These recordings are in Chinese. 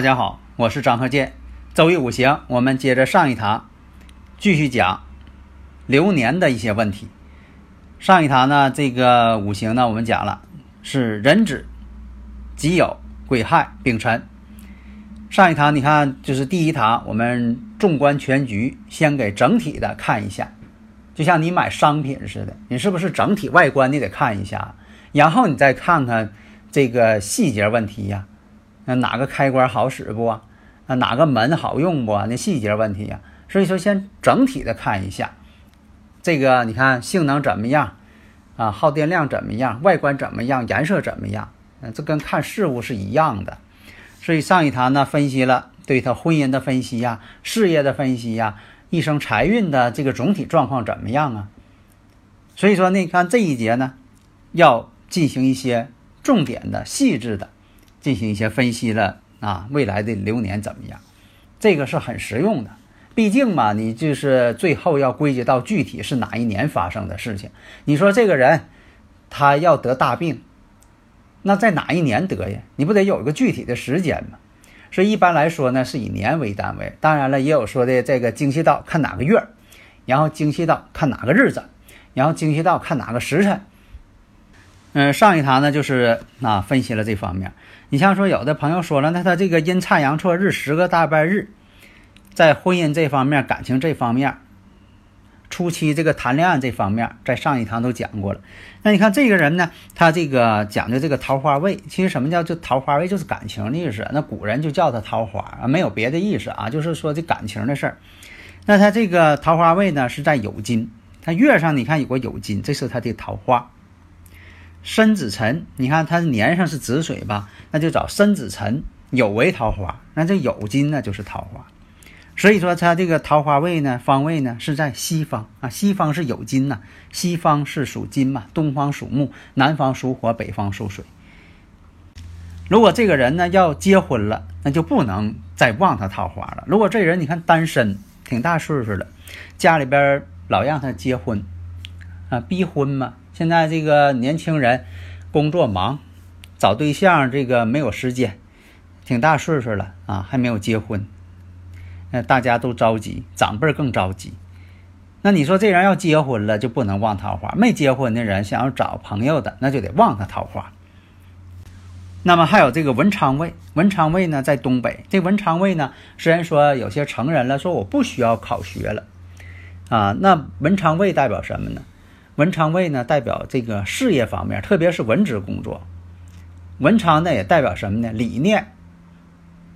大家好，我是张鹤剑。周易五行，我们接着上一堂，继续讲流年的一些问题。上一堂呢，这个五行呢，我们讲了是壬子、己酉、癸亥、丙辰。上一堂你看，就是第一堂，我们纵观全局，先给整体的看一下，就像你买商品似的，你是不是整体外观你得看一下，然后你再看看这个细节问题呀？那哪个开关好使不啊？哪个门好用不？那细节问题呀。所以说，先整体的看一下，这个你看性能怎么样啊？耗电量怎么样？外观怎么样？颜色怎么样？嗯，这跟看事物是一样的。所以上一堂呢，分析了对他婚姻的分析呀，事业的分析呀，一生财运的这个总体状况怎么样啊？所以说，你看这一节呢，要进行一些重点的、细致的。进行一些分析了啊，未来的流年怎么样？这个是很实用的。毕竟嘛，你就是最后要归结到具体是哪一年发生的事情。你说这个人他要得大病，那在哪一年得呀？你不得有一个具体的时间吗？所以一般来说呢，是以年为单位。当然了，也有说的这个精细到看哪个月，然后精细到看哪个日子，然后精细到看哪个时辰。嗯，上一堂呢就是啊分析了这方面。你像说有的朋友说了，那他这个阴差阳错日十个大半日，在婚姻这方面、感情这方面、初期这个谈恋爱这方面，在上一堂都讲过了。那你看这个人呢，他这个讲的这个桃花位，其实什么叫就桃花位，就是感情的意思。那古人就叫他桃花啊，没有别的意思啊，就是说这感情的事儿。那他这个桃花位呢是在酉金，他月上你看有个酉金，这是他的桃花。申子辰，你看它年上是子水吧？那就找申子辰，酉为桃花，那这酉金呢就是桃花。所以说它这个桃花位呢，方位呢是在西方啊，西方是酉金呐，西方是属金嘛，东方属木，南方属火，北方属水。如果这个人呢要结婚了，那就不能再旺他桃花了。如果这人你看单身，挺大岁数了，家里边老让他结婚啊，逼婚嘛。现在这个年轻人工作忙，找对象这个没有时间，挺大岁数了啊，还没有结婚，那大家都着急，长辈更着急。那你说这人要结婚了就不能旺桃花，没结婚的人想要找朋友的那就得旺他桃花。那么还有这个文昌位，文昌位呢在东北，这文昌位呢虽然说有些成人了，说我不需要考学了啊，那文昌位代表什么呢？文昌位呢，代表这个事业方面，特别是文职工作。文昌呢，也代表什么呢？理念。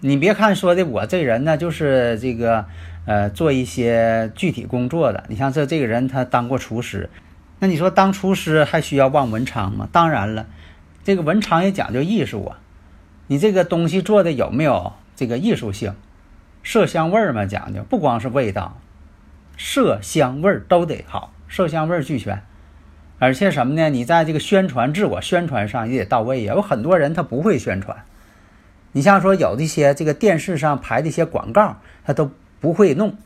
你别看说的我这人呢，就是这个呃，做一些具体工作的。你像这这个人，他当过厨师，那你说当厨师还需要望文昌吗？当然了，这个文昌也讲究艺术啊。你这个东西做的有没有这个艺术性？色香味嘛，讲究不光是味道，色香味都得好。色香味俱全，而且什么呢？你在这个宣传自我宣传上也得到位呀。有很多人他不会宣传，你像说有一些这个电视上拍的一些广告，他都不会弄。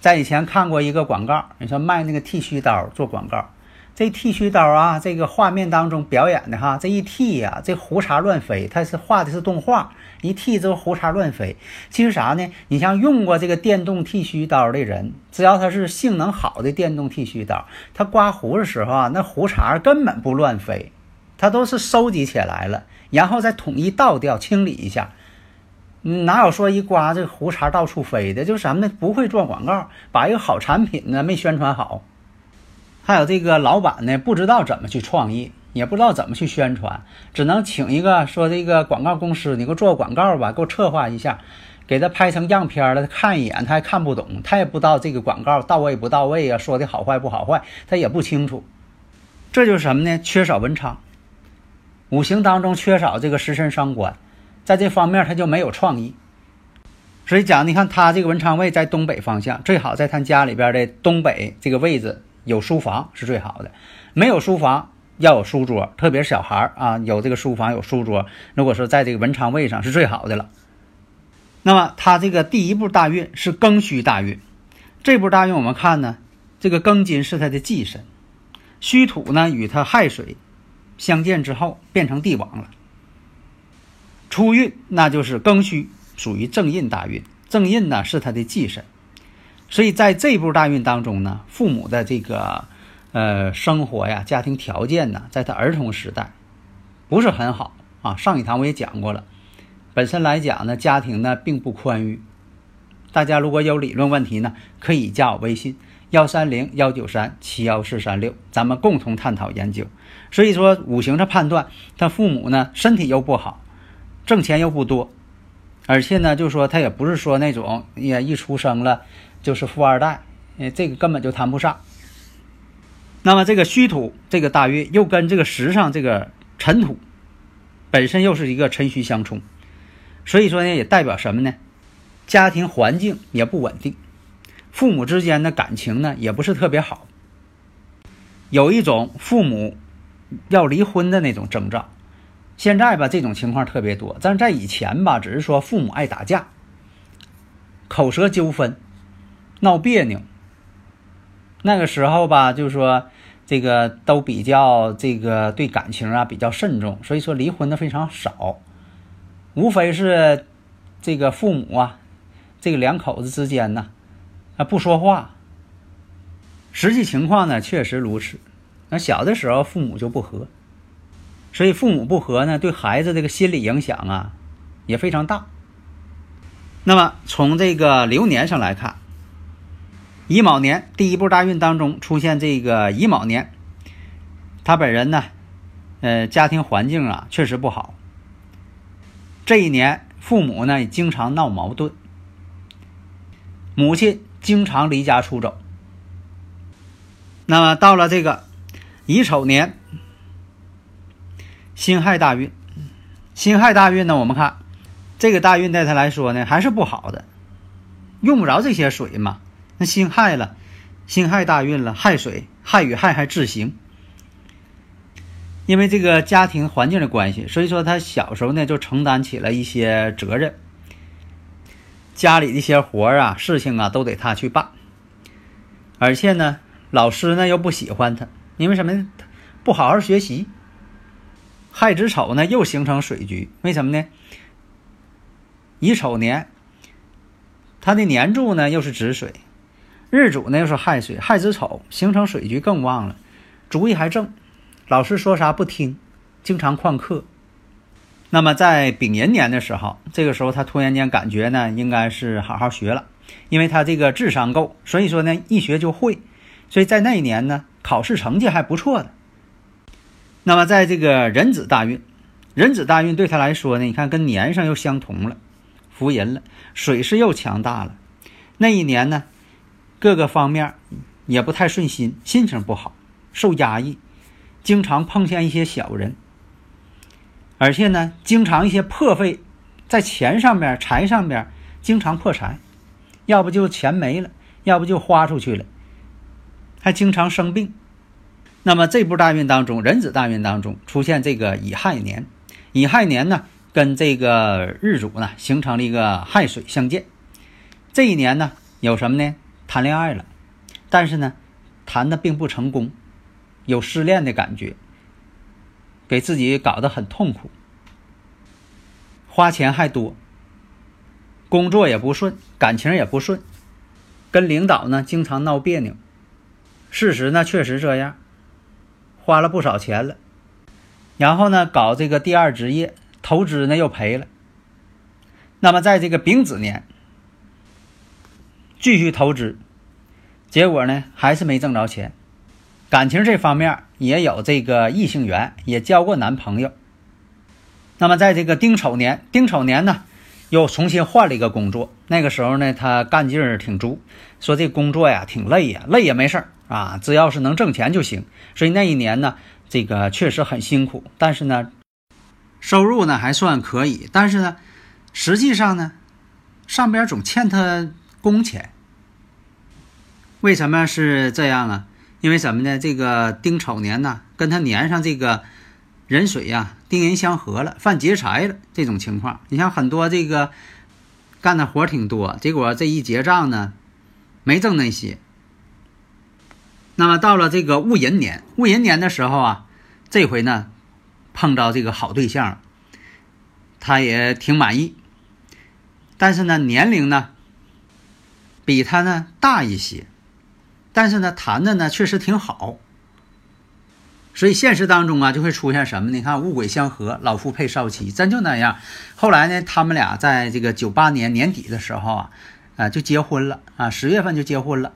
在以前看过一个广告，你说卖那个剃须刀做广告。这剃须刀啊，这个画面当中表演的哈，这一剃呀，这胡茬乱飞。它是画的是动画，一剃之后胡茬乱飞。其实啥呢？你像用过这个电动剃须刀的人，只要它是性能好的电动剃须刀，它刮胡的时候啊，那胡茬根本不乱飞，它都是收集起来了，然后再统一倒掉清理一下。哪有说一刮这胡茬到处飞的？就是什么呢？不会做广告，把一个好产品呢没宣传好。还有这个老板呢，不知道怎么去创意，也不知道怎么去宣传，只能请一个说这个广告公司，你给我做个广告吧，给我策划一下，给他拍成样片了，他看一眼他还看不懂，他也不知道这个广告到位不到位啊，说的好坏不好坏，他也不清楚。这就是什么呢？缺少文昌，五行当中缺少这个食神伤官，在这方面他就没有创意。所以讲，你看他这个文昌位在东北方向，最好在他家里边的东北这个位置有书房是最好的。没有书房要有书桌，特别是小孩啊，有这个书房有书桌，如果说在这个文昌位上是最好的了。那么他这个第一步大运是庚戌大运，这步大运我们看呢，这个庚金是他的忌神，戌土呢与他亥水相见之后变成帝王了。初运那就是庚戌，属于正印大运，正印呢是他的忌神，所以在这一步大运当中呢，父母的这个呃生活呀、家庭条件呢，在他儿童时代不是很好啊。上一堂我也讲过了。本身来讲呢，家庭呢并不宽裕。大家如果有理论问题呢，可以加我微信幺三零幺九三七幺四三六，咱们共同探讨研究。所以说，五行的判断，他父母呢身体又不好，挣钱又不多，而且呢，就说他也不是说那种也一出生了就是富二代，呃，这个根本就谈不上。那么这个虚土这个大运又跟这个时上这个尘土本身又是一个辰戌相冲。所以说呢，也代表什么呢？家庭环境也不稳定，父母之间的感情呢也不是特别好，有一种父母要离婚的那种征兆。现在吧，这种情况特别多，但是在以前吧，只是说父母爱打架、口舌纠纷、闹别扭。那个时候吧，就是说这个都比较这个对感情啊比较慎重，所以说离婚的非常少。无非是这个父母啊，这个两口子之间呢，啊不说话。实际情况呢，确实如此。那小的时候父母就不和，所以父母不和呢，对孩子这个心理影响啊也非常大。那么从这个流年上来看，乙卯年第一步大运当中出现这个乙卯年，他本人呢，呃，家庭环境啊确实不好。这一年，父母呢也经常闹矛盾，母亲经常离家出走。那么到了这个乙丑年，辛亥大运，辛亥大运呢，我们看这个大运对他来说呢还是不好的，用不着这些水嘛。那辛亥了，辛亥大运了，亥水，亥与亥还自刑。因为这个家庭环境的关系，所以说他小时候呢就承担起了一些责任，家里的一些活儿啊、事情啊都得他去办，而且呢，老师呢又不喜欢他，因为什么呢？不好好学习。亥子丑呢又形成水局，为什么呢？乙丑年，他的年柱呢又是子水，日主呢又是亥水，亥子丑形成水局更旺了，主意还正。老师说啥不听，经常旷课。那么在丙寅年的时候，这个时候他突然间感觉呢，应该是好好学了，因为他这个智商够，所以说呢一学就会，所以在那一年呢考试成绩还不错的。那么在这个壬子大运，壬子大运对他来说呢，你看跟年上又相同了，福银了，水势又强大了。那一年呢，各个方面也不太顺心，心情不好，受压抑。经常碰见一些小人，而且呢，经常一些破费，在钱上面、财上面经常破财，要不就钱没了，要不就花出去了，还经常生病。那么这部大运当中，壬子大运当中出现这个乙亥年，乙亥年呢，跟这个日主呢形成了一个亥水相见。这一年呢，有什么呢？谈恋爱了，但是呢，谈的并不成功。有失恋的感觉，给自己搞得很痛苦，花钱还多，工作也不顺，感情也不顺，跟领导呢经常闹别扭。事实呢确实这样，花了不少钱了，然后呢搞这个第二职业，投资呢又赔了。那么在这个丙子年，继续投资，结果呢还是没挣着钱。感情这方面也有这个异性缘，也交过男朋友。那么在这个丁丑年，丁丑年呢，又重新换了一个工作。那个时候呢，他干劲儿挺足，说这工作呀挺累呀，累也没事儿啊，只要是能挣钱就行。所以那一年呢，这个确实很辛苦，但是呢，收入呢还算可以。但是呢，实际上呢，上边总欠他工钱。为什么是这样啊？因为什么呢？这个丁丑年呢，跟他年上这个壬水呀，丁寅相合了，犯劫财了。这种情况，你像很多这个干的活挺多，结果这一结账呢，没挣那些。那么到了这个戊寅年，戊寅年的时候啊，这回呢碰到这个好对象，他也挺满意。但是呢，年龄呢比他呢大一些。但是呢，谈的呢确实挺好，所以现实当中啊就会出现什么？你看物鬼相合，老夫配少妻，真就那样。后来呢，他们俩在这个九八年年底的时候啊，啊就结婚了啊，十月份就结婚了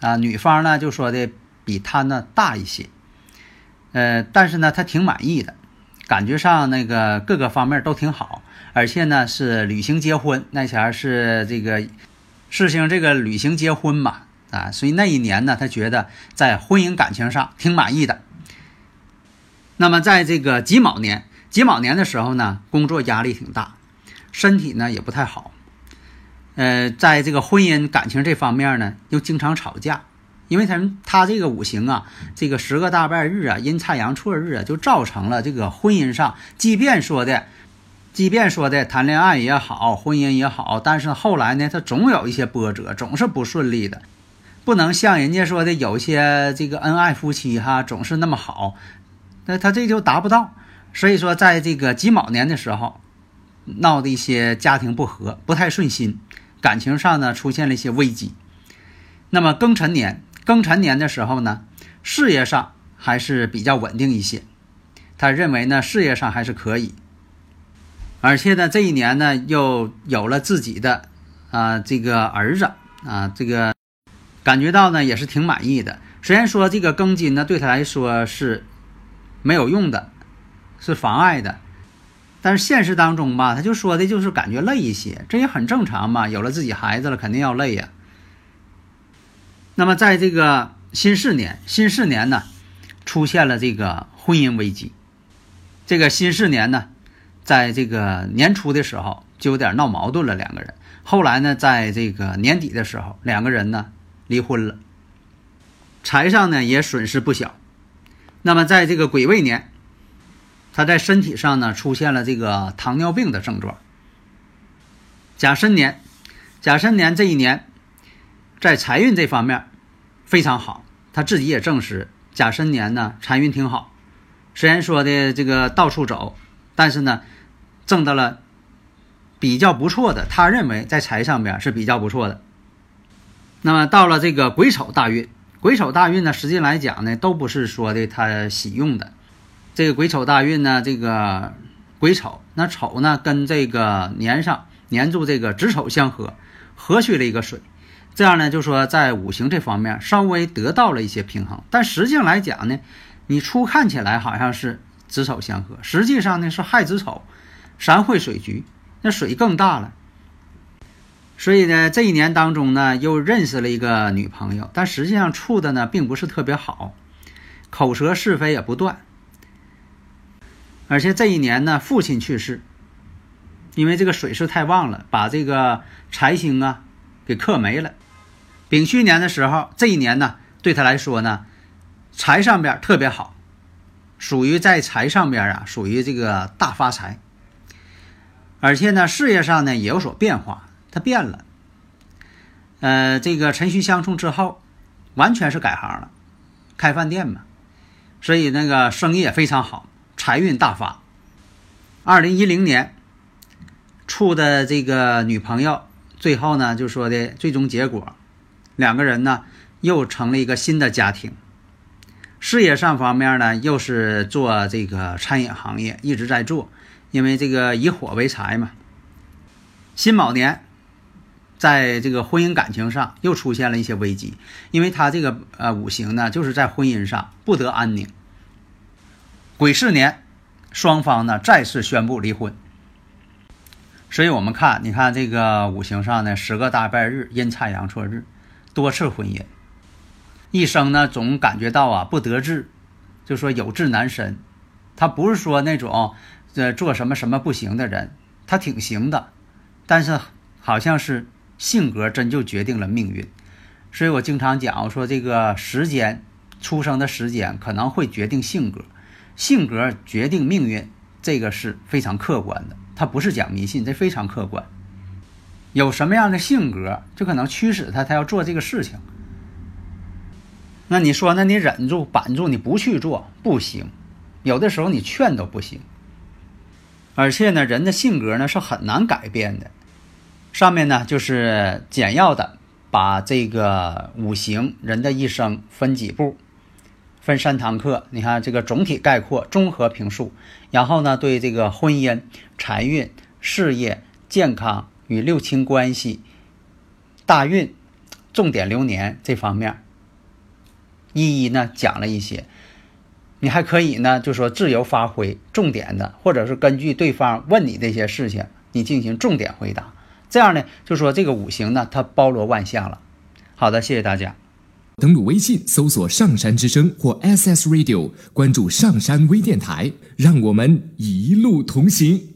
啊。女方呢就说的比他呢大一些，呃，但是呢他挺满意的，感觉上那个各个方面都挺好，而且呢是旅行结婚，那前是这个实行这个履行结婚嘛。啊，所以那一年呢，他觉得在婚姻感情上挺满意的。那么在这个己卯年，己卯年的时候呢，工作压力挺大，身体呢也不太好。呃，在这个婚姻感情这方面呢，又经常吵架，因为他他这个五行啊，这个十个大半日啊，阴差阳错日啊，就造成了这个婚姻上，即便说的，即便说的谈恋爱也好，婚姻也好，但是后来呢，他总有一些波折，总是不顺利的。不能像人家说的有些这个恩爱夫妻哈总是那么好，那他这就达不到。所以说，在这个己卯年的时候，闹的一些家庭不和，不太顺心，感情上呢出现了一些危机。那么庚辰年，庚辰年的时候呢，事业上还是比较稳定一些。他认为呢，事业上还是可以，而且呢，这一年呢又有了自己的啊这个儿子啊这个。感觉到呢也是挺满意的，虽然说这个庚金呢对他来说是没有用的，是妨碍的，但是现实当中吧，他就说的就是感觉累一些，这也很正常嘛。有了自己孩子了，肯定要累呀。那么在这个新四年，新四年呢出现了这个婚姻危机，这个新四年呢，在这个年初的时候就有点闹矛盾了，两个人。后来呢，在这个年底的时候，两个人呢。离婚了，财上呢也损失不小。那么在这个癸未年，他在身体上呢出现了这个糖尿病的症状。甲申年，甲申年这一年，在财运这方面非常好，他自己也证实，甲申年呢财运挺好。虽然说的这个到处走，但是呢挣到了比较不错的，他认为在财上边是比较不错的。那么到了这个癸丑大运，癸丑大运呢，实际来讲呢，都不是说的他喜用的。这个癸丑大运呢，这个癸丑，那丑呢跟这个年上年柱这个子丑相合，合去了一个水，这样呢就说在五行这方面稍微得到了一些平衡。但实际上来讲呢，你初看起来好像是子丑相合，实际上呢是亥子丑，三会水局，那水更大了。所以呢，这一年当中呢，又认识了一个女朋友，但实际上处的呢，并不是特别好，口舌是非也不断。而且这一年呢，父亲去世，因为这个水势太旺了，把这个财星啊给克没了。丙戌年的时候，这一年呢，对他来说呢，财上边特别好，属于在财上边啊，属于这个大发财。而且呢，事业上呢，也有所变化。他变了，呃，这个辰戌相冲之后，完全是改行了，开饭店嘛，所以那个生意也非常好，财运大发。二零一零年处的这个女朋友，最后呢就说的最终结果，两个人呢又成了一个新的家庭。事业上方面呢，又是做这个餐饮行业，一直在做，因为这个以火为财嘛。辛卯年。在这个婚姻感情上又出现了一些危机，因为他这个呃五行呢，就是在婚姻上不得安宁。癸巳年，双方呢再次宣布离婚。所以我们看，你看这个五行上呢，十个大败日、阴差阳错日，多次婚姻，一生呢总感觉到啊不得志，就说有志难伸。他不是说那种呃做什么什么不行的人，他挺行的，但是好像是性格真就决定了命运。所以我经常讲，我说这个时间出生的时间可能会决定性格，性格决定命运，这个是非常客观的。他不是讲迷信，这非常客观。有什么样的性格，就可能驱使他，他要做这个事情。那你说，那你忍住、板住，你不去做不行。有的时候你劝都不行。而且呢，人的性格呢是很难改变的。上面呢就是简要的把这个五行人的一生分几步，分三堂课。你看这个总体概括、综合评述。然后呢，对这个婚姻、财运、事业、健康与六亲关系、大运、重点流年这方面，一一呢讲了一些。你还可以呢，就说自由发挥，重点的，或者是根据对方问你这些事情，你进行重点回答。这样呢，就说这个五行呢，它包罗万象了。好的，谢谢大家。登录微信搜索“上山之声”或 SS Radio，关注上山微电台，让我们一路同行。